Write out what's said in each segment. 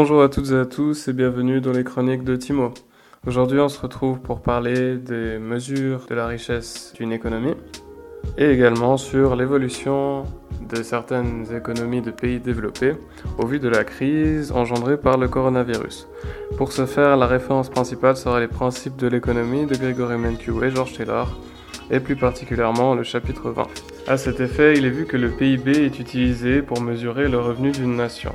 Bonjour à toutes et à tous et bienvenue dans les chroniques de Timo. Aujourd'hui on se retrouve pour parler des mesures de la richesse d'une économie et également sur l'évolution de certaines économies de pays développés au vu de la crise engendrée par le coronavirus. Pour ce faire, la référence principale sera les principes de l'économie de Gregory Mankiw et George Taylor, et plus particulièrement le chapitre 20. À cet effet, il est vu que le PIB est utilisé pour mesurer le revenu d'une nation.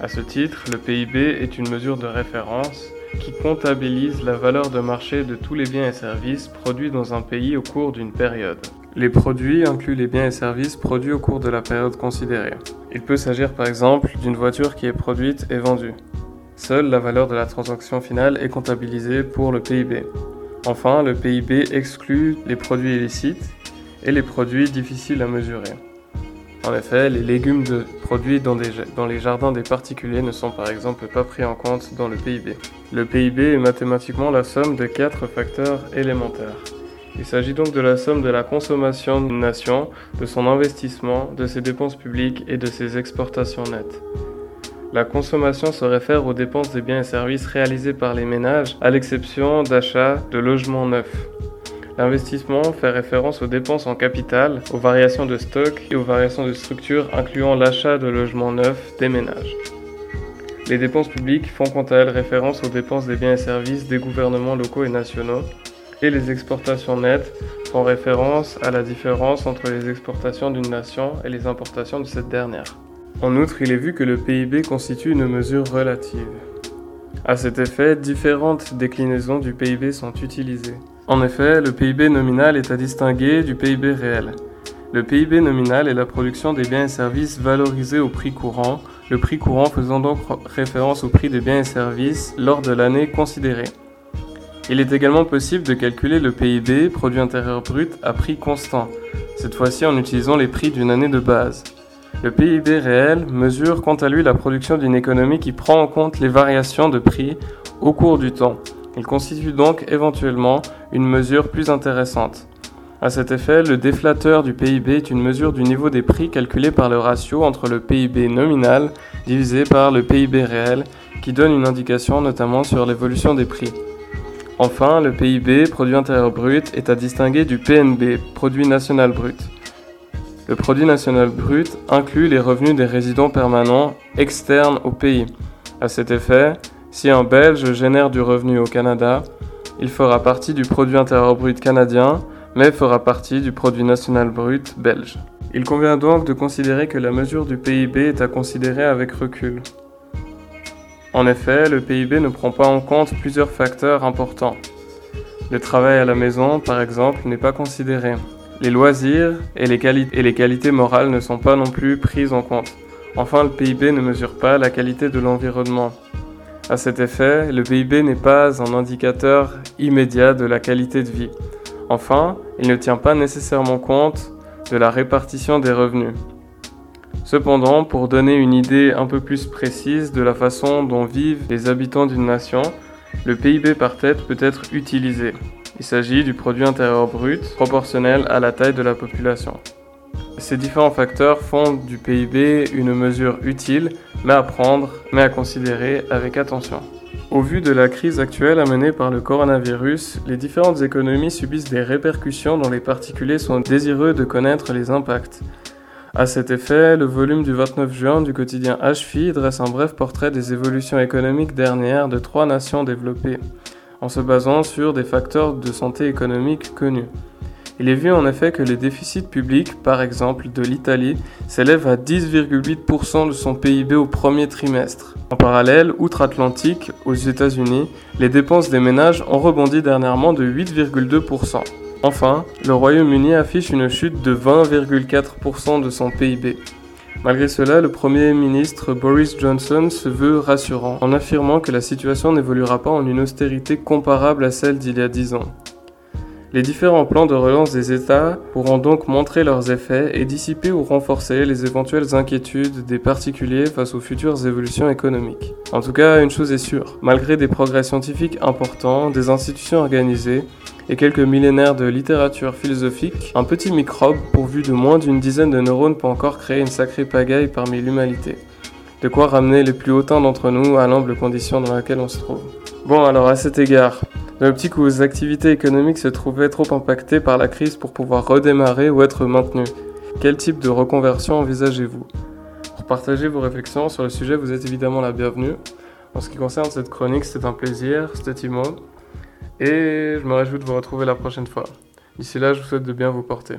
À ce titre, le PIB est une mesure de référence qui comptabilise la valeur de marché de tous les biens et services produits dans un pays au cours d'une période. Les produits incluent les biens et services produits au cours de la période considérée. Il peut s'agir par exemple d'une voiture qui est produite et vendue. Seule la valeur de la transaction finale est comptabilisée pour le PIB. Enfin, le PIB exclut les produits illicites et les produits difficiles à mesurer. En effet, les légumes de produits dans, dans, les jardins des particuliers ne sont par exemple pas pris en compte dans le PIB. Le PIB est mathématiquement la somme de quatre facteurs élémentaires. Il s'agit donc de la somme de la consommation d'une nation, de son investissement, de ses dépenses publiques et de ses exportations nettes. La consommation se réfère aux dépenses des biens et services réalisés par les ménages, à l'exception d'achats de logements neufs. L'investissement fait référence aux dépenses en capital, aux variations de stock et aux variations de structure incluant l'achat de logements neufs des ménages. Les dépenses publiques font quant à elles référence aux dépenses des biens et services des gouvernements locaux et nationaux, et les exportations nettes font référence à la différence entre les exportations d'une nation et les importations de cette dernière. En outre, il est vu que le PIB constitue une mesure relative. À cet effet, différentes déclinaisons du PIB sont utilisées. En effet, le PIB nominal est à distinguer du PIB réel. Le PIB nominal est la production des biens et services valorisés au prix courant, le prix courant faisant donc référence au prix des biens et services lors de l'année considérée. Il est également possible de calculer le PIB, produit intérieur brut, à prix constant, cette fois-ci en utilisant les prix d'une année de base. Le PIB réel mesure quant à lui la production d'une économie qui prend en compte les variations de prix au cours du temps. Il constitue donc éventuellement une mesure plus intéressante. À cet effet, le déflateur du PIB est une mesure du niveau des prix calculé par le ratio entre le PIB nominal divisé par le PIB réel qui donne une indication notamment sur l'évolution des prix. Enfin, le PIB, produit intérieur brut, est à distinguer du PNB, produit national brut. Le produit national brut inclut les revenus des résidents permanents externes au pays. À cet effet, si un Belge génère du revenu au Canada, il fera partie du produit intérieur brut canadien, mais fera partie du produit national brut belge. Il convient donc de considérer que la mesure du PIB est à considérer avec recul. En effet, le PIB ne prend pas en compte plusieurs facteurs importants. Le travail à la maison, par exemple, n'est pas considéré. Les loisirs et les, qualités morales ne sont pas non plus prises en compte. Enfin, le PIB ne mesure pas la qualité de l'environnement. À cet effet, le PIB n'est pas un indicateur immédiat de la qualité de vie. Enfin, il ne tient pas nécessairement compte de la répartition des revenus. Cependant, pour donner une idée un peu plus précise de la façon dont vivent les habitants d'une nation, le PIB par tête peut être utilisé. Il s'agit du produit intérieur brut proportionnel à la taille de la population. Ces différents facteurs font du PIB une mesure utile, mais à prendre, mais à considérer avec attention. Au vu de la crise actuelle amenée par le coronavirus, les différentes économies subissent des répercussions dont les particuliers sont désireux de connaître les impacts. À cet effet, le volume du 29 juin du quotidien HFI dresse un bref portrait des évolutions économiques dernières de trois nations développées, en se basant sur des facteurs de santé économique connus. Il est vu en effet que les déficits publics, par exemple de l'Italie, s'élèvent à 10,8% de son PIB au premier trimestre. En parallèle, outre-Atlantique, aux États-Unis, les dépenses des ménages ont rebondi dernièrement de 8,2%. Enfin, le Royaume-Uni affiche une chute de 20,4% de son PIB. Malgré cela, le Premier ministre Boris Johnson se veut rassurant en affirmant que la situation n'évoluera pas en une austérité comparable à celle d'il y a 10 ans. Les différents plans de relance des États pourront donc montrer leurs effets et dissiper ou renforcer les éventuelles inquiétudes des particuliers face aux futures évolutions économiques. En tout cas, une chose est sûre, malgré des progrès scientifiques importants, des institutions organisées et quelques millénaires de littérature philosophique, un petit microbe pourvu de moins d'une dizaine de neurones peut encore créer une sacrée pagaille parmi l'humanité. de quoi ramener les plus hautains d'entre nous à l'humble condition dans laquelle on se trouve. Bon, alors à cet égard, dans l'optique où vos activités économiques se trouvaient trop impactées par la crise pour pouvoir redémarrer ou être maintenues, quel type de reconversion envisagez-vous? Pour partager vos réflexions sur le sujet, vous êtes évidemment la bienvenue. En ce qui concerne cette chronique, c'était un plaisir, c'était Timo, et je me réjouis de vous retrouver la prochaine fois. D'ici là, je vous souhaite de bien vous porter.